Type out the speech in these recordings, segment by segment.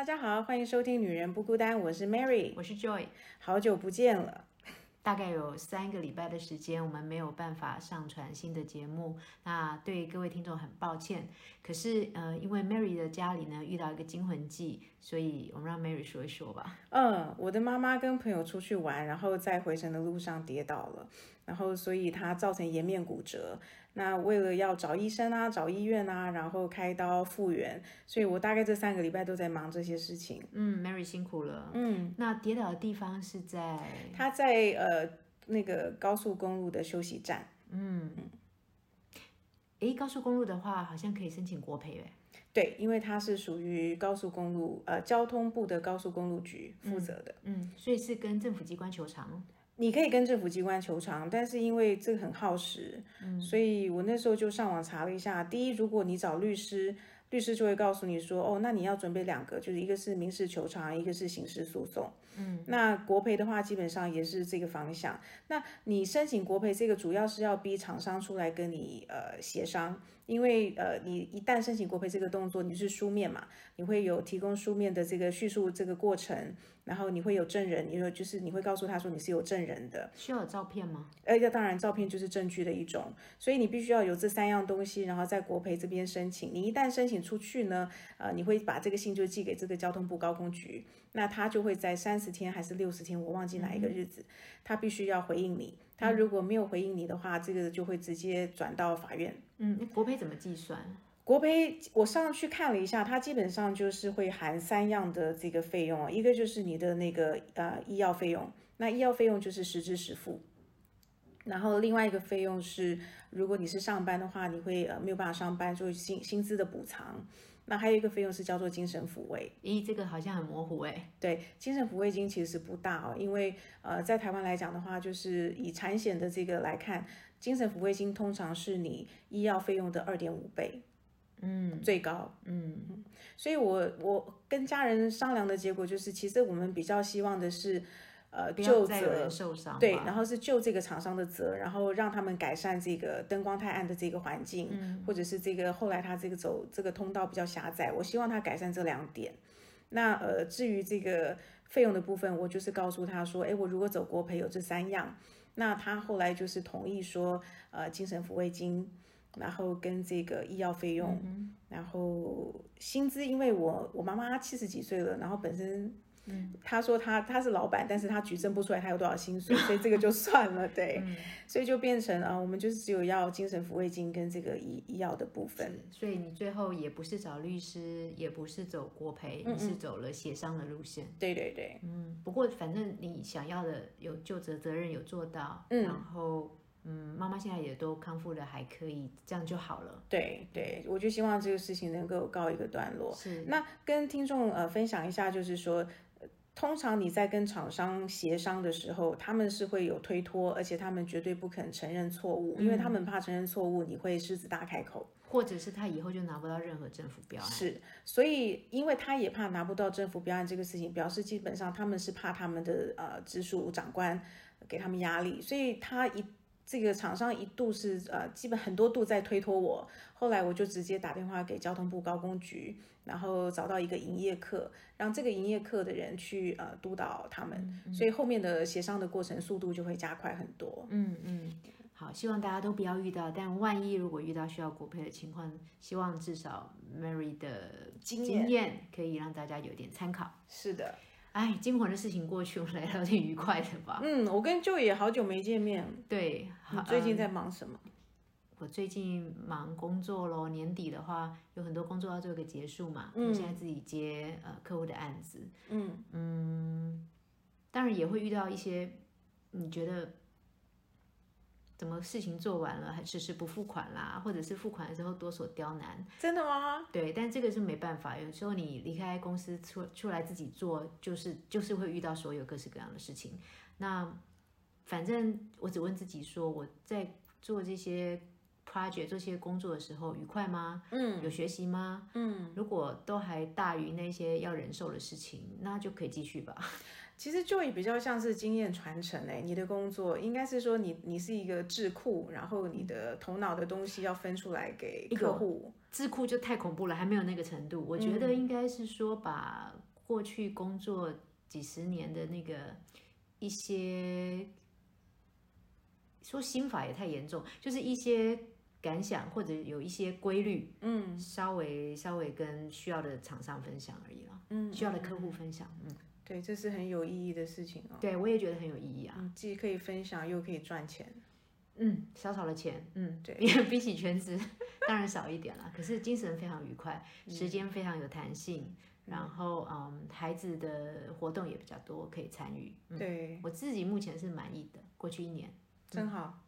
大家好，欢迎收听《女人不孤单》，我是 Mary，我是 Joy。好久不见了，大概有三个礼拜的时间，我们没有办法上传新的节目，那对各位听众很抱歉。可是呃，因为 Mary 的家里呢遇到一个惊魂记，所以我们让 Mary 说一说吧。嗯，我的妈妈跟朋友出去玩，然后在回程的路上跌倒了，然后所以她造成颜面骨折。那为了要找医生啊，找医院啊，然后开刀复原，所以我大概这三个礼拜都在忙这些事情。嗯，Mary 辛苦了。嗯，那跌倒的地方是在他在呃那个高速公路的休息站。嗯嗯。诶，高速公路的话，好像可以申请国赔诶。对，因为它是属于高速公路呃交通部的高速公路局负责的。嗯，所以是跟政府机关求偿。你可以跟政府机关求偿，但是因为这个很耗时，嗯，所以我那时候就上网查了一下。第一，如果你找律师，律师就会告诉你说，哦，那你要准备两个，就是一个是民事求偿，一个是刑事诉讼。嗯，那国赔的话，基本上也是这个方向。那你申请国赔，这个主要是要逼厂商出来跟你呃协商。因为呃，你一旦申请国赔这个动作，你是书面嘛，你会有提供书面的这个叙述这个过程，然后你会有证人，你说就是你会告诉他说你是有证人的，需要有照片吗？呃，要当然，照片就是证据的一种，所以你必须要有这三样东西，然后在国赔这边申请。你一旦申请出去呢，呃，你会把这个信就寄给这个交通部高工局，那他就会在三十天还是六十天，我忘记哪一个日子，他必须要回应你。他如果没有回应你的话，这个就会直接转到法院。嗯，国赔怎么计算？国赔我上去看了一下，它基本上就是会含三样的这个费用啊，一个就是你的那个呃医药费用，那医药费用就是实支实付。然后另外一个费用是，如果你是上班的话，你会呃没有办法上班，就是薪薪资的补偿。那还有一个费用是叫做精神抚慰。咦，这个好像很模糊哎。对，精神抚慰金其实不大哦，因为呃在台湾来讲的话，就是以产险的这个来看，精神抚慰金通常是你医药费用的二点五倍，嗯，最高，嗯。所以我我跟家人商量的结果就是，其实我们比较希望的是。呃，就责对，然后是就这个厂商的责，然后让他们改善这个灯光太暗的这个环境，或者是这个后来他这个走这个通道比较狭窄，我希望他改善这两点。那呃，至于这个费用的部分，我就是告诉他说，哎，我如果走国赔有这三样，那他后来就是同意说，呃，精神抚慰金，然后跟这个医药费用，然后薪资，因为我我妈妈七十几岁了，然后本身。他说他他是老板，但是他举证不出来他有多少薪水，所以这个就算了，对，所以就变成啊，我们就是只有要精神抚慰金跟这个医医药的部分。所以你最后也不是找律师，也不是走国赔，你是走了协商的路线。对对对，嗯，不过反正你想要的有就责责任有做到，嗯然后。嗯，妈妈现在也都康复的还可以，这样就好了。对对，我就希望这个事情能够告一个段落。是，那跟听众呃分享一下，就是说，通常你在跟厂商协商的时候，他们是会有推脱，而且他们绝对不肯承认错误，因为他们怕承认错误，你会狮子大开口，或者是他以后就拿不到任何政府标案。是，所以因为他也怕拿不到政府标案这个事情，表示基本上他们是怕他们的呃直属长官给他们压力，所以他一。这个厂商一度是呃，基本很多度在推脱我，后来我就直接打电话给交通部高工局，然后找到一个营业课，让这个营业课的人去呃督导他们，所以后面的协商的过程速度就会加快很多。嗯嗯，好，希望大家都不要遇到，但万一如果遇到需要国赔的情况，希望至少 Mary 的经验可以让大家有点参考。是的。哎，惊魂的事情过去，我们来聊点愉快的吧。嗯，我跟舅爷好久没见面。对，你最近在忙什么？我最近忙工作喽。年底的话，有很多工作要做一个结束嘛。嗯。现在自己接呃客户的案子。嗯嗯。当然也会遇到一些你觉得。怎么事情做完了还迟迟不付款啦，或者是付款的时候多所刁难？真的吗？对，但这个是没办法。有时候你离开公司出出来自己做，就是就是会遇到所有各式各样的事情。那反正我只问自己说，我在做这些 project 做这些工作的时候愉快吗？嗯，有学习吗？嗯，如果都还大于那些要忍受的事情，那就可以继续吧。其实就也比较像是经验传承诶，你的工作应该是说你你是一个智库，然后你的头脑的东西要分出来给客户。智库就太恐怖了，还没有那个程度。我觉得应该是说把过去工作几十年的那个一些，说心法也太严重，就是一些感想或者有一些规律，嗯稍微稍微跟需要的厂商分享而已了，嗯，需要的客户分享，嗯，对，这是很有意义的事情哦。对我也觉得很有意义啊，嗯，既可以分享又可以赚钱。嗯，少少的钱，嗯，对比比起全职当然少一点了，可是精神非常愉快，时间非常有弹性，然后嗯，孩子的活动也比较多，可以参与。嗯，对，我自己目前是满意的，过去一年。真好。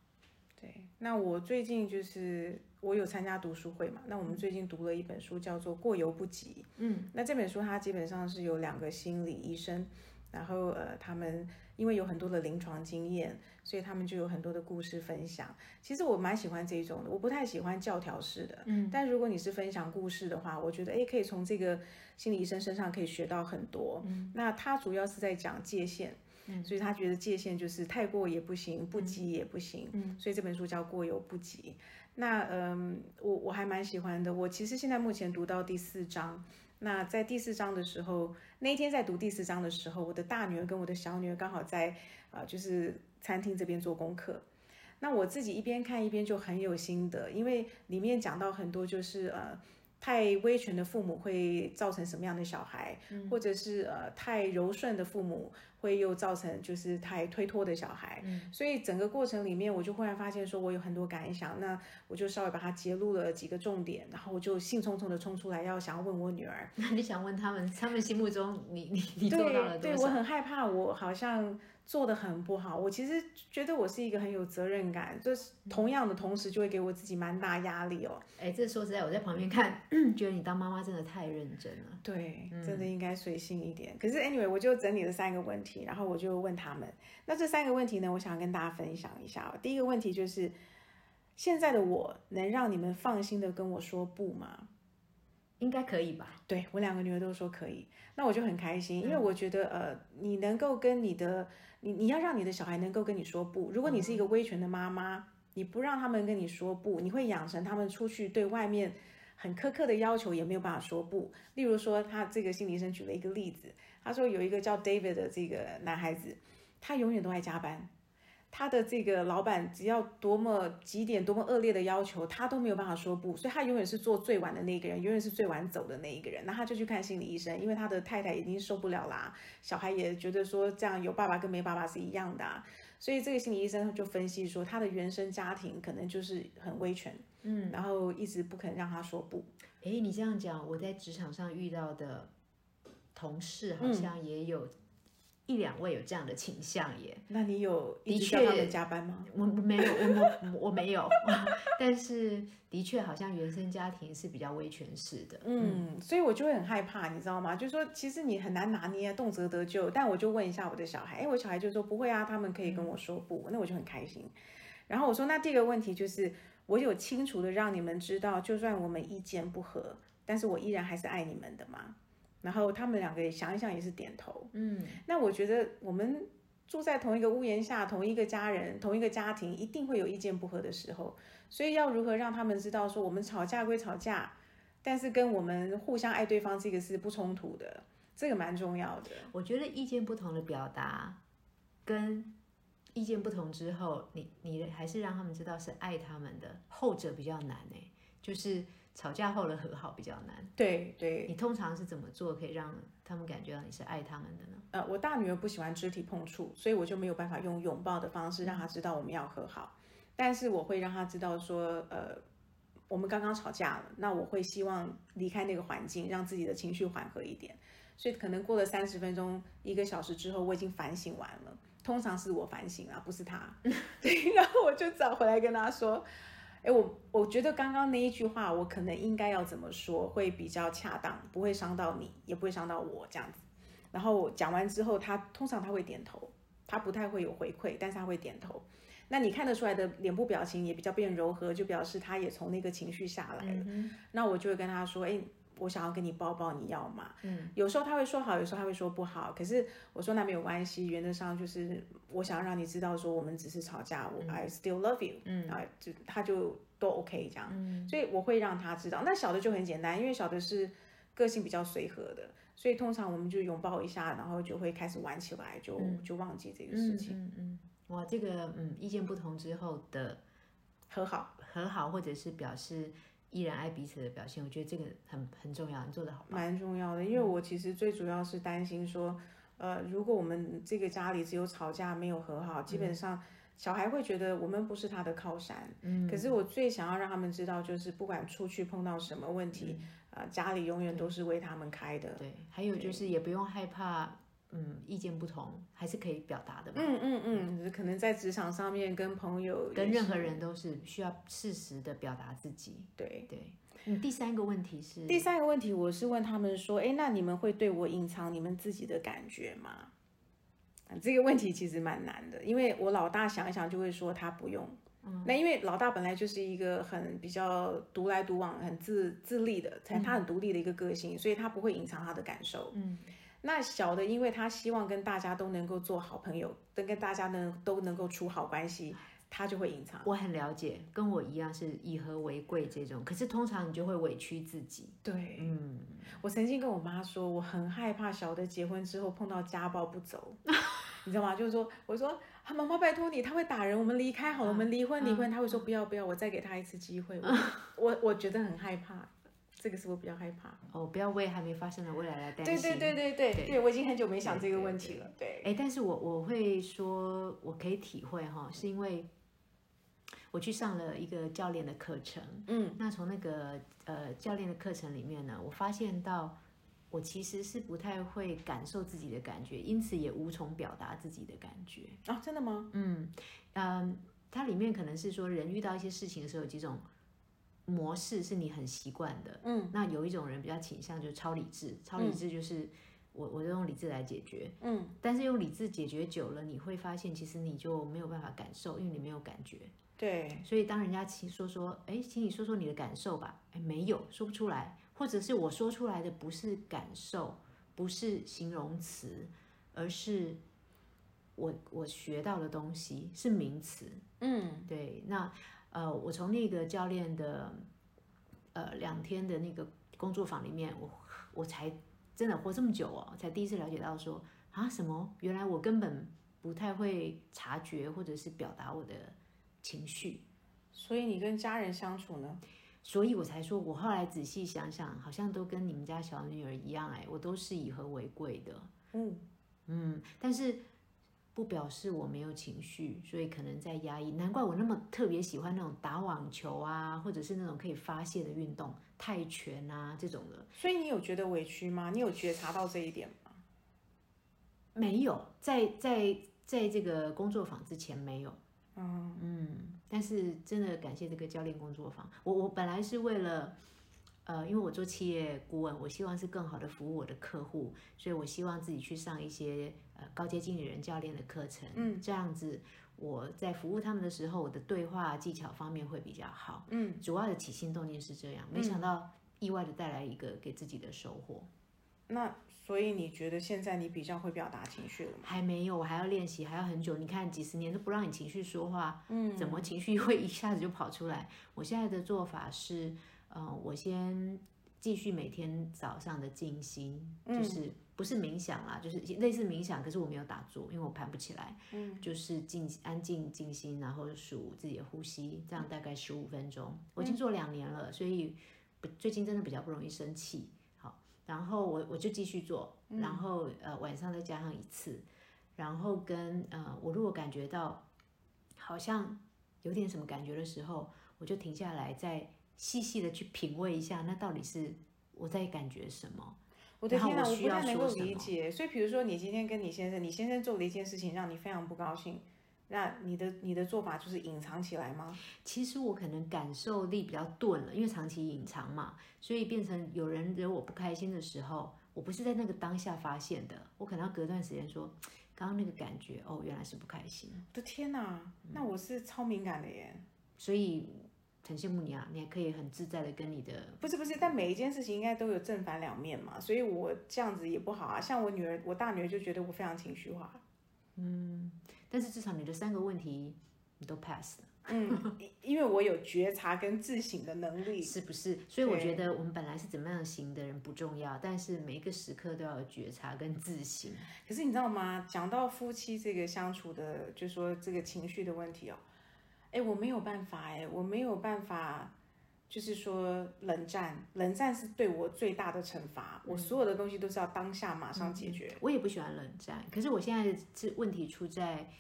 对，那我最近就是我有参加读书会嘛，那我们最近读了一本书，叫做《过犹不及》。嗯，那这本书它基本上是有两个心理医生，然后呃，他们因为有很多的临床经验，所以他们就有很多的故事分享。其实我蛮喜欢这一种的，我不太喜欢教条式的。嗯，但如果你是分享故事的话，我觉得诶，可以从这个心理医生身上可以学到很多。嗯，那他主要是在讲界限。嗯，所以他觉得界限就是太过也不行，不及也不行。嗯，所以这本书叫《过犹不及》。那嗯，我我还蛮喜欢的。我其实现在目前读到第四章。那在第四章的时候，那一天在读第四章的时候，我的大女儿跟我的小女儿刚好在啊、呃，就是餐厅这边做功课。那我自己一边看一边就很有心得，因为里面讲到很多就是呃。太威权的父母会造成什么样的小孩，或者是呃太柔顺的父母会又造成就是太推脱的小孩，所以整个过程里面我就忽然发现说我有很多感想，那我就稍微把它揭露了几个重点，然后我就兴冲冲的冲出来要想要问我女儿，那 你想问他们，他们心目中你你你做到了多对，对我很害怕，我好像。做的很不好，我其实觉得我是一个很有责任感，就是同样的同时就会给我自己蛮大压力哦。哎，这说实在，我在旁边看，觉得你当妈妈真的太认真了。对，真的应该随性一点。可是 anyway，我就整理了三个问题，然后我就问他们。那这三个问题呢，我想跟大家分享一下。第一个问题就是，现在的我能让你们放心的跟我说不吗？应该可以吧？对我两个女儿都说可以，那我就很开心，因为我觉得呃，你能够跟你的。你你要让你的小孩能够跟你说不。如果你是一个威权的妈妈，你不让他们跟你说不，你会养成他们出去对外面很苛刻的要求也没有办法说不。例如说，他这个心理医生举了一个例子，他说有一个叫 David 的这个男孩子，他永远都爱加班。他的这个老板只要多么几点多么恶劣的要求，他都没有办法说不，所以他永远是做最晚的那个人，永远是最晚走的那一个人。那他就去看心理医生，因为他的太太已经受不了啦，小孩也觉得说这样有爸爸跟没爸爸是一样的，啊，所以这个心理医生就分析说，他的原生家庭可能就是很威权，嗯，然后一直不肯让他说不。诶，你这样讲，我在职场上遇到的同事好像也有。一两位有这样的倾向耶？那你有的确加班吗？我没有，我我没有，但是的确好像原生家庭是比较威权式的。嗯，所以我就会很害怕，你知道吗？就是说其实你很难拿捏，动辄得咎。但我就问一下我的小孩，哎，我小孩就说不会啊，他们可以跟我说不，那我就很开心。然后我说，那第一个问题就是，我有清楚的让你们知道，就算我们意见不合，但是我依然还是爱你们的嘛。然后他们两个想一想也是点头，嗯，那我觉得我们住在同一个屋檐下，同一个家人，同一个家庭，一定会有意见不合的时候，所以要如何让他们知道说我们吵架归吵架，但是跟我们互相爱对方这个是不冲突的，这个蛮重要的。我觉得意见不同的表达，跟意见不同之后，你你还是让他们知道是爱他们的，后者比较难哎，就是。吵架后的和好比较难。对对，你通常是怎么做可以让他们感觉到你是爱他们的呢？呃，我大女儿不喜欢肢体碰触，所以我就没有办法用拥抱的方式让她知道我们要和好。但是我会让她知道说，呃，我们刚刚吵架了，那我会希望离开那个环境，让自己的情绪缓和一点。所以可能过了三十分钟、一个小时之后，我已经反省完了。通常是我反省啊，不是他。对，然后我就找回来跟他说。哎，我我觉得刚刚那一句话，我可能应该要怎么说会比较恰当，不会伤到你，也不会伤到我这样子。然后讲完之后，他通常他会点头，他不太会有回馈，但是他会点头。那你看得出来的脸部表情也比较变柔和，就表示他也从那个情绪下来了。那我就会跟他说，哎。我想要跟你抱抱，你要吗？嗯，有时候他会说好，有时候他会说不好。可是我说那没有关系，原则上就是我想要让你知道说我们只是吵架，我 I still love you。嗯，啊，就他就都 OK 这样。嗯，所以我会让他知道。那小的就很简单，因为小的是个性比较随和的，所以通常我们就拥抱一下，然后就会开始玩起来，就就忘记这个事情。嗯嗯，哇，这个嗯，意见不同之后的和好，和好或者是表示依然爱彼此的表现，我觉得这个很很重要，你做的好，蛮重要的。因为我其实最主要是担心说，呃，如果我们这个家里只有吵架没有和好，基本上。小孩会觉得我们不是他的靠山，嗯，可是我最想要让他们知道，就是不管出去碰到什么问题，啊，家里永远都是为他们开的。对，还有就是也不用害怕，嗯，意见不同还是可以表达的。嗯嗯嗯，可能在职场上面跟朋友、跟任何人都是需要适时的表达自己。对对，嗯，第三个问题是，第三个问题我是问他们说，哎，那你们会对我隐藏你们自己的感觉吗？这个问题其实蛮难的，因为我老大想一想就会说他不用。嗯，那因为老大本来就是一个很比较独来独往、很自自立的，他他很独立的一个个性，所以他不会隐藏他的感受。嗯，那小的，因为他希望跟大家都能够做好朋友，跟跟大家呢都能够处好关系，他就会隐藏。我很了解，跟我一样是以和为贵这种，可是通常你就会委屈自己。对，嗯，我曾经跟我妈说，我很害怕小的结婚之后碰到家暴不走。你知道吗？就是说，我说，妈妈拜托你，他会打人，我们离开好了，我们离婚离婚。他会说不要不要，我再给他一次机会。我我觉得很害怕，这个是我比较害怕。哦，不要为还没发生的未来来担心。对对对对对对，我已经很久没想这个问题了。对，哎，但是我我会说，我可以体会哈，是因为我去上了一个教练的课程。嗯，那从那个呃教练的课程里面呢，我发现到。我其实是不太会感受自己的感觉，因此也无从表达自己的感觉啊！真的吗？嗯嗯，它里面可能是说，人遇到一些事情的时候，有几种模式是你很习惯的。嗯，那有一种人比较倾向就是超理智，超理智就是我我就用理智来解决。嗯，但是用理智解决久了，你会发现其实你就没有办法感受，因为你没有感觉。对，所以当人家请说说，哎，请你说说你的感受吧，哎，没有，说不出来。或者是我说出来的不是感受，不是形容词，而是我我学到的东西是名词。嗯，对。那呃，我从那个教练的呃两天的那个工作坊里面，我我才真的活这么久哦，才第一次了解到说啊什么，原来我根本不太会察觉或者是表达我的情绪。所以你跟家人相处呢？所以我才说，我后来仔细想想，好像都跟你们家小女儿一样，哎，我都是以和为贵的。嗯嗯，但是不表示我没有情绪，所以可能在压抑。难怪我那么特别喜欢那种打网球啊，或者是那种可以发泄的运动，泰拳啊这种的。所以你有觉得委屈吗？你有觉察到这一点吗？没有，在在在这个工作坊之前没有。嗯嗯。但是真的感谢这个教练工作坊，我我本来是为了，呃，因为我做企业顾问，我希望是更好的服务我的客户，所以我希望自己去上一些呃高阶经理人教练的课程，嗯，这样子我在服务他们的时候，我的对话技巧方面会比较好，嗯，主要的起心动念是这样，没想到意外的带来一个给自己的收获，那。所以你觉得现在你比较会表达情绪了吗？还没有，我还要练习，还要很久。你看几十年都不让你情绪说话，嗯，怎么情绪会一下子就跑出来？我现在的做法是，呃，我先继续每天早上的静心，就是不是冥想啦，就是类似冥想，可是我没有打坐，因为我盘不起来，嗯，就是静安静静心，然后数自己的呼吸，这样大概十五分钟。我已经做两年了，所以不最近真的比较不容易生气。好然后我我就继续做，然后呃晚上再加上一次，然后跟呃我如果感觉到好像有点什么感觉的时候，我就停下来，再细细的去品味一下，那到底是我在感觉什么？我的天哪，我不太能够理解。所以比如说你今天跟你先生，你先生做了一件事情让你非常不高兴。那你的你的做法就是隐藏起来吗？其实我可能感受力比较钝了，因为长期隐藏嘛，所以变成有人惹我不开心的时候，我不是在那个当下发现的，我可能要隔段时间说，刚刚那个感觉哦，原来是不开心。我的天哪，那我是超敏感的耶，所以很羡慕你啊，你还可以很自在的跟你的不是不是，但每一件事情应该都有正反两面嘛，所以我这样子也不好啊。像我女儿，我大女儿就觉得我非常情绪化，嗯。但是至少你的三个问题你都 pass 了，嗯，因因为我有觉察跟自省的能力，是不是？所以我觉得我们本来是怎么样型的人不重要，但是每一个时刻都要有觉察跟自省。可是你知道吗？讲到夫妻这个相处的，就说这个情绪的问题哦，哎，我没有办法哎，我没有办法，就是说冷战，冷战是对我最大的惩罚，我所有的东西都是要当下马上解决。我也不喜欢冷战，可是我现在这问题出在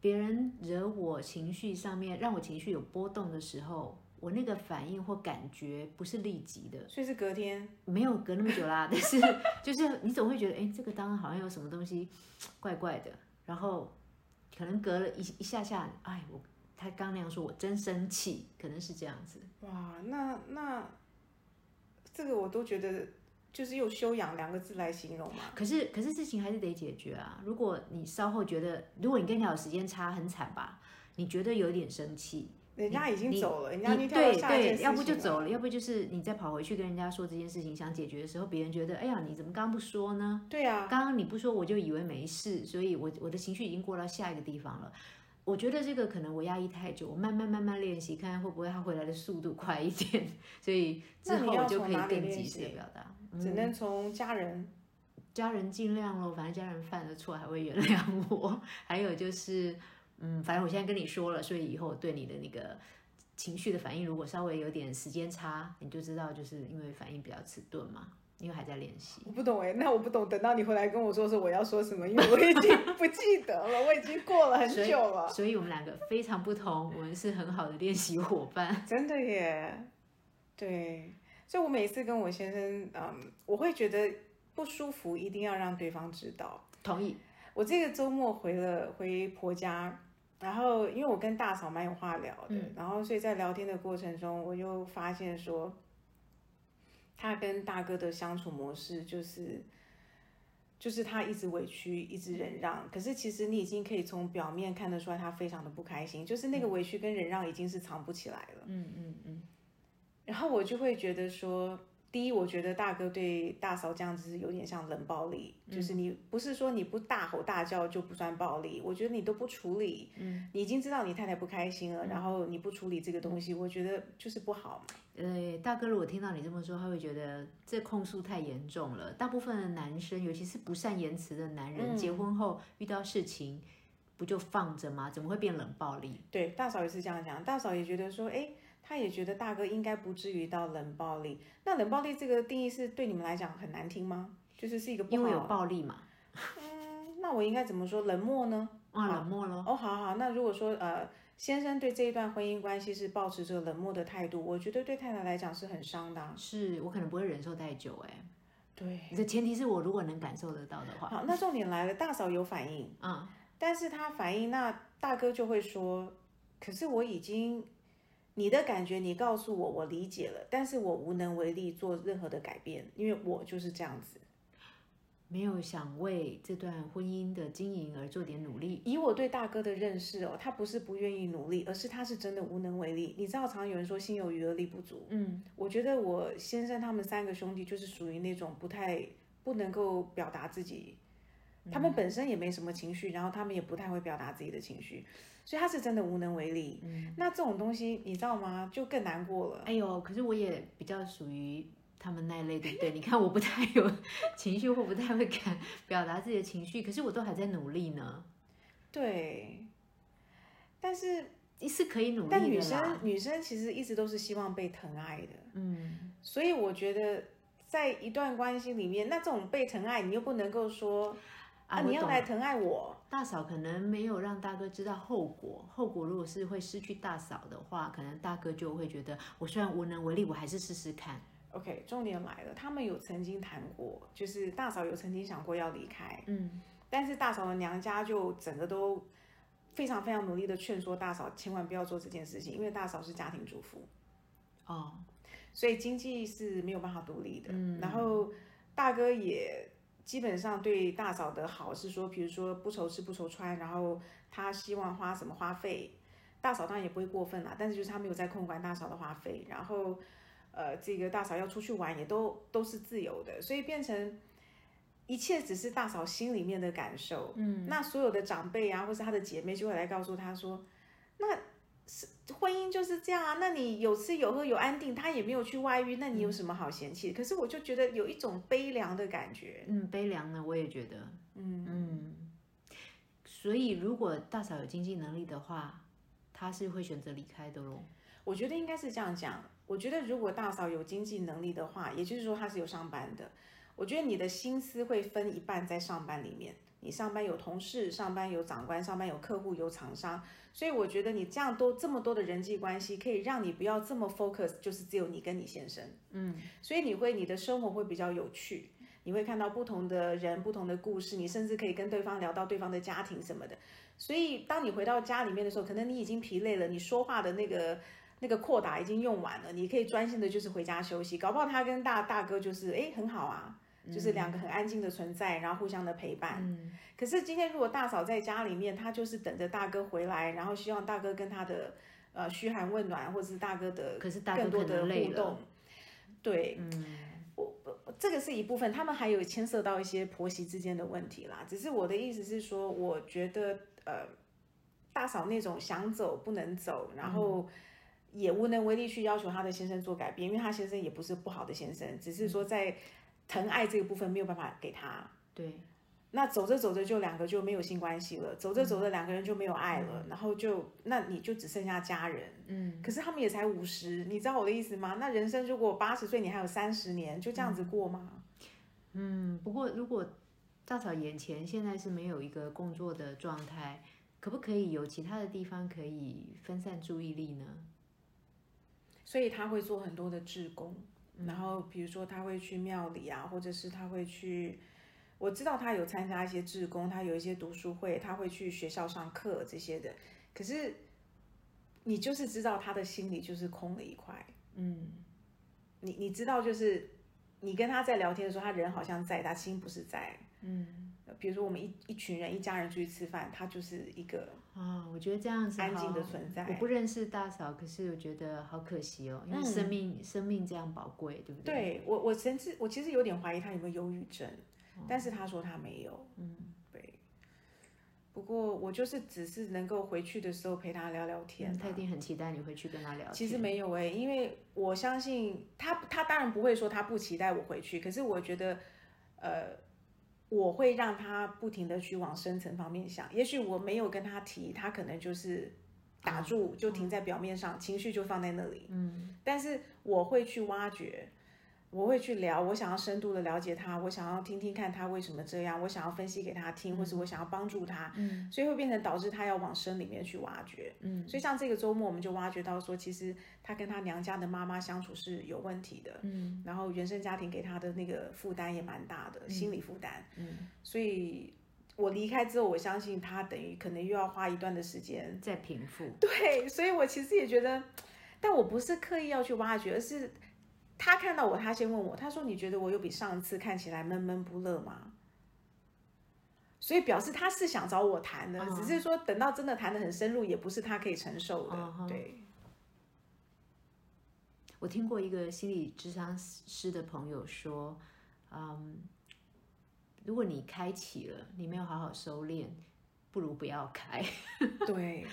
别人惹我情绪上面，让我情绪有波动的时候，我那个反应或感觉不是立即的，所以是隔天，没有隔那么久啦，但是就是你总会觉得，哎，这个当然好像有什么东西怪怪的，然后可能隔了一一下下，哎，我他刚那样说，我真生气，可能是这样子。哇，那那这个我都觉得就是用修养两个字来形容嘛。可是可是事情还是得解决啊。如果你稍后觉得，如果你跟人家有时间差很惨吧，你觉得有点生气，人家已经走了，人家你已经对对，要不就走了，要不就是你再跑回去跟人家说这件事情想解决的时候，别人觉得，哎呀，你怎么刚刚不说呢？对啊，刚刚你不说，我就以为没事，所以我我的情绪已经过到下一个地方了。我觉得这个可能我压抑太久，我慢慢慢慢练习，看看会不会他回来的速度快一点，所以之后就可以更及时的表达。只能从家人。家人尽量咯，反正家人犯了错还会原谅我。还有就是，嗯，反正我现在跟你说了，所以以后对你的那个情绪的反应，如果稍微有点时间差，你就知道，就是因为反应比较迟钝嘛，因为还在练习。我不懂哎，那我不懂。等到你回来跟我说说我要说什么，因为我已经 不记得了，我已经过了很久了。所以我们两个非常不同，我们是很好的练习伙伴。真的耶，对，所以我每次跟我先生，嗯，我会觉得不舒服，一定要让对方知道。同意。我这个周末回了回婆家，然后因为我跟大嫂蛮有话聊的，然后所以在聊天的过程中，我就发现说，他跟大哥的相处模式就是。就是他一直委屈，一直忍让，可是其实你已经可以从表面看得出来，他非常的不开心，就是那个委屈跟忍让已经是藏不起来了。嗯嗯嗯，然后我就会觉得说，第一，我觉得大哥对大嫂这样子有点像冷暴力，就是你不是说你不大吼大叫就不算暴力，我觉得你都不处理，嗯，你已经知道你太太不开心了，然后你不处理这个东西，我觉得就是不好嘛。呃，大哥，如果听到你这么说，他会觉得这控诉太严重了。大部分的男生，尤其是不善言辞的男人，结婚后遇到事情，不就放着吗？怎么会变冷暴力？对，大嫂也是这样讲，大嫂也觉得说，哎，他也觉得大哥应该不至于到冷暴力。那冷暴力这个定义是对你们来讲很难听吗？就是是一个因为有暴力嘛。嗯，那我应该怎么说？冷漠呢？啊，冷漠咯。哦，好好，那如果说呃，先生对这一段婚姻关系是保持着冷漠的态度，我觉得对太太来讲是很伤的啊、是我可能不会忍受太久、哎，对，你的前提是我如果能感受得到的话，好，那重点来了，大嫂有反应，嗯，但是她反应，那大哥就会说，可是我已经。你的感觉，你告诉我，我理解了，但是我无能为力做任何的改变，因为我就是这样子。没有想为这段婚姻的经营而做点努力。以我对大哥的认识哦，他不是不愿意努力，而是他是真的无能为力。你知道，常有人说心有余而力不足。嗯，我觉得我先生他们三个兄弟就是属于那种不太不能够表达自己，他们本身也没什么情绪，然后他们也不太会表达自己的情绪，所以他是真的无能为力。嗯那这种东西你知道吗？就更难过了。哎呦，可是我也比较属于他们那一类，对不对？你看我不太有 情绪，或不太会敢表达自己的情绪，可是我都还在努力呢。对，但是是可以努力的但女生女生其实一直都是希望被疼爱的，嗯，所以我觉得在一段关系里面，那这种被疼爱，你又不能够说啊，你要来疼爱我，大嫂可能没有让大哥知道后果，后果如果是会失去大嫂的话，可能大哥就会觉得，我虽然无能为力，我还是试试看。OK，重点来了，他们有曾经谈过，就是大嫂有曾经想过要离开，嗯，但是大嫂的娘家就整个都非常非常努力的劝说大嫂千万不要做这件事情，因为大嫂是家庭主妇，哦，所以经济是没有办法独立的。嗯。然后大哥也基本上对大嫂的好是说，比如说不愁吃不愁穿，然后他希望花什么花费，大嫂当然也不会过分啦，但是就是他没有在控管大嫂的花费，然后呃这个大嫂要出去玩也都都是自由的，所以变成。一切只是大嫂心里面的感受，嗯，那所有的长辈啊，或是她的姐妹就会来告诉她说，那是婚姻就是这样啊。那你有吃有喝有安定，她也没有去外遇，那你有什么好嫌弃？可是我就觉得有一种悲凉的感觉。嗯，悲凉呢，我也觉得。嗯嗯。所以如果大嫂有经济能力的话，她是会选择离开的喽。我觉得应该是这样讲。我觉得如果大嫂有经济能力的话，也就是说她是有上班的。我觉得你的心思会分一半在上班里面。你上班有同事，上班有长官，上班有客户，有厂商，所以我觉得你这样多这么多的人际关系，可以让你不要这么 focus，就是只有你跟你先生。嗯，所以你会你的生活会比较有趣，你会看到不同的人、不同的故事，你甚至可以跟对方聊到对方的家庭什么的。所以当你回到家里面的时候，可能你已经疲累了，你说话的那个那个扩打已经用完了，你可以专心的就是回家休息。搞不好他跟大大哥就是哎很好啊。就是两个很安静的存在，然后互相的陪伴。嗯。可是今天如果大嫂在家里面，她就是等着大哥回来，然后希望大哥跟她的呃嘘寒问暖，或者是大哥的更多的互动。对。嗯。我这个是一部分，他们还有牵涉到一些婆媳之间的问题啦。只是我的意思是说，我觉得呃，大嫂那种想走不能走，然后也无能为力去要求她的先生做改变，因为她先生也不是不好的先生，只是说在。疼爱这个部分没有办法给他，对，那走着走着就两个就没有性关系了，走着走着两个人就没有爱了，然后就那你就只剩下家人，嗯，可是他们也才五十，你知道我的意思吗？那人生如果八十岁，你还有三十年，就这样子过吗？嗯，不过如果大嫂眼前现在是没有一个工作的状态，可不可以有其他的地方可以分散注意力呢？所以他会做很多的志工。然后，比如说他会去庙里啊，或者是他会去，我知道他有参加一些志工，他有一些读书会，他会去学校上课这些的。可是，你就是知道他的心里就是空了一块，嗯，你你知道，就是你跟他在聊天的时候，他人好像在，他心不是在，嗯。比如说我们一一群人一家人出去吃饭，他就是一个啊，我觉得这样子安静的存在。我不认识大嫂，可是我觉得好可惜哦，因为生命生命这样宝贵，对不对？对我我甚至我其实有点怀疑他有没有忧郁症，但是他说他没有，嗯，对。不过我就是只是能够回去的时候陪他聊聊天，他一定很期待你回去跟他聊。其实没有哎，因为我相信他，他当然不会说他不期待我回去，可是我觉得，呃。我会让他不停的去往深层方面想，也许我没有跟他提，他可能就是打住，就停在表面上，情绪就放在那里。嗯，但是我会去挖掘。我会去聊，我想要深度的了解他，我想要听听看他为什么这样，我想要分析给他听，或是我想要帮助他，嗯，所以会变成导致他要往深里面去挖掘，嗯，所以像这个周末我们就挖掘到说，其实他跟他娘家的妈妈相处是有问题的，嗯，然后原生家庭给他的那个负担也蛮大的，心理负担，嗯，所以我离开之后，我相信他等于可能又要花一段的时间在平复，对，所以我其实也觉得，但我不是刻意要去挖掘，而是。他看到我，他先问我，他说：“你觉得我有比上次看起来闷闷不乐吗？”所以表示他是想找我谈的，只是说等到真的谈的很深入，也不是他可以承受的。对。我听过一个心理智商师的朋友说：“嗯，如果你开启了，你没有好好收敛，不如不要开。”对，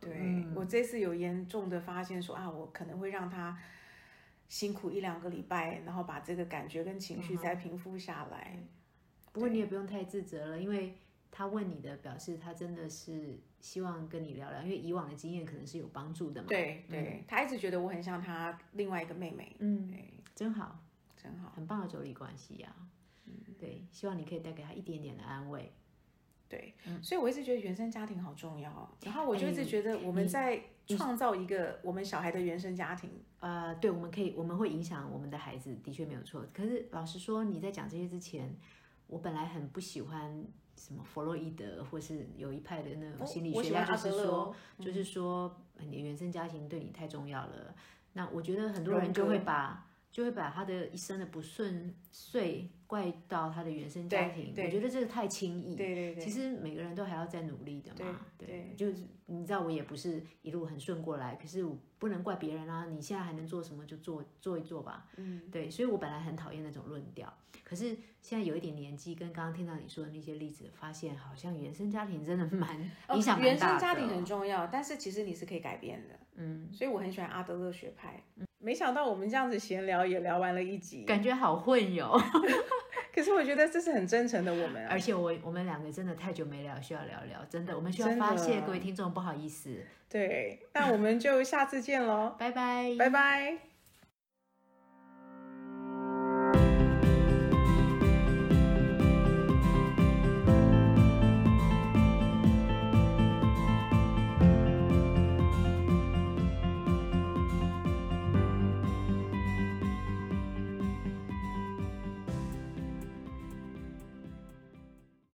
对 我这次有严重的发现，说啊，我可能会让他。辛苦一两个礼拜，然后把这个感觉跟情绪再平复下来。不过你也不用太自责了，因为他问你的，表示他真的是希望跟你聊聊，因为以往的经验可能是有帮助的嘛。对对，他一直觉得我很像他另外一个妹妹。嗯，真好，真好，很棒的妯娌关系呀。嗯，对，希望你可以带给他一点点的安慰。对，所以我一直觉得原生家庭好重要。然后我就一直觉得我们在创造一个我们小孩的原生家庭。呃，对，我们可以，我们会影响我们的孩子，的确没有错。可是老实说，你在讲这些之前，我本来很不喜欢什么弗洛伊德，或是有一派的那种心理学家，就是说，就是说，你原生家庭对你太重要了。那我觉得很多人就会把就会把他的一生的不顺遂怪到他的原生家庭。我觉得这个太轻易。对对对，其实每个人都还要再努力的嘛。对对，就是你知道我也不是一路很顺过来，可是我不能怪别人啊。你现在还能做什么就做做一做吧。嗯，对，所以我本来很讨厌那种论调，可是现在有一点年纪，跟刚刚听到你说的那些例子，发现好像原生家庭真的蛮影响原生家庭很重要，但是其实你是可以改变的。嗯，所以我很喜欢阿德勒学派。没想到我们这样子闲聊也聊完了一集，感觉好混哟。可是我觉得这是很真诚的我们、啊，而且我我们两个真的太久没聊，需要聊聊，真的，我们需要发泄各位听众，不好意思，对，那我们就下次见喽，拜拜，拜拜。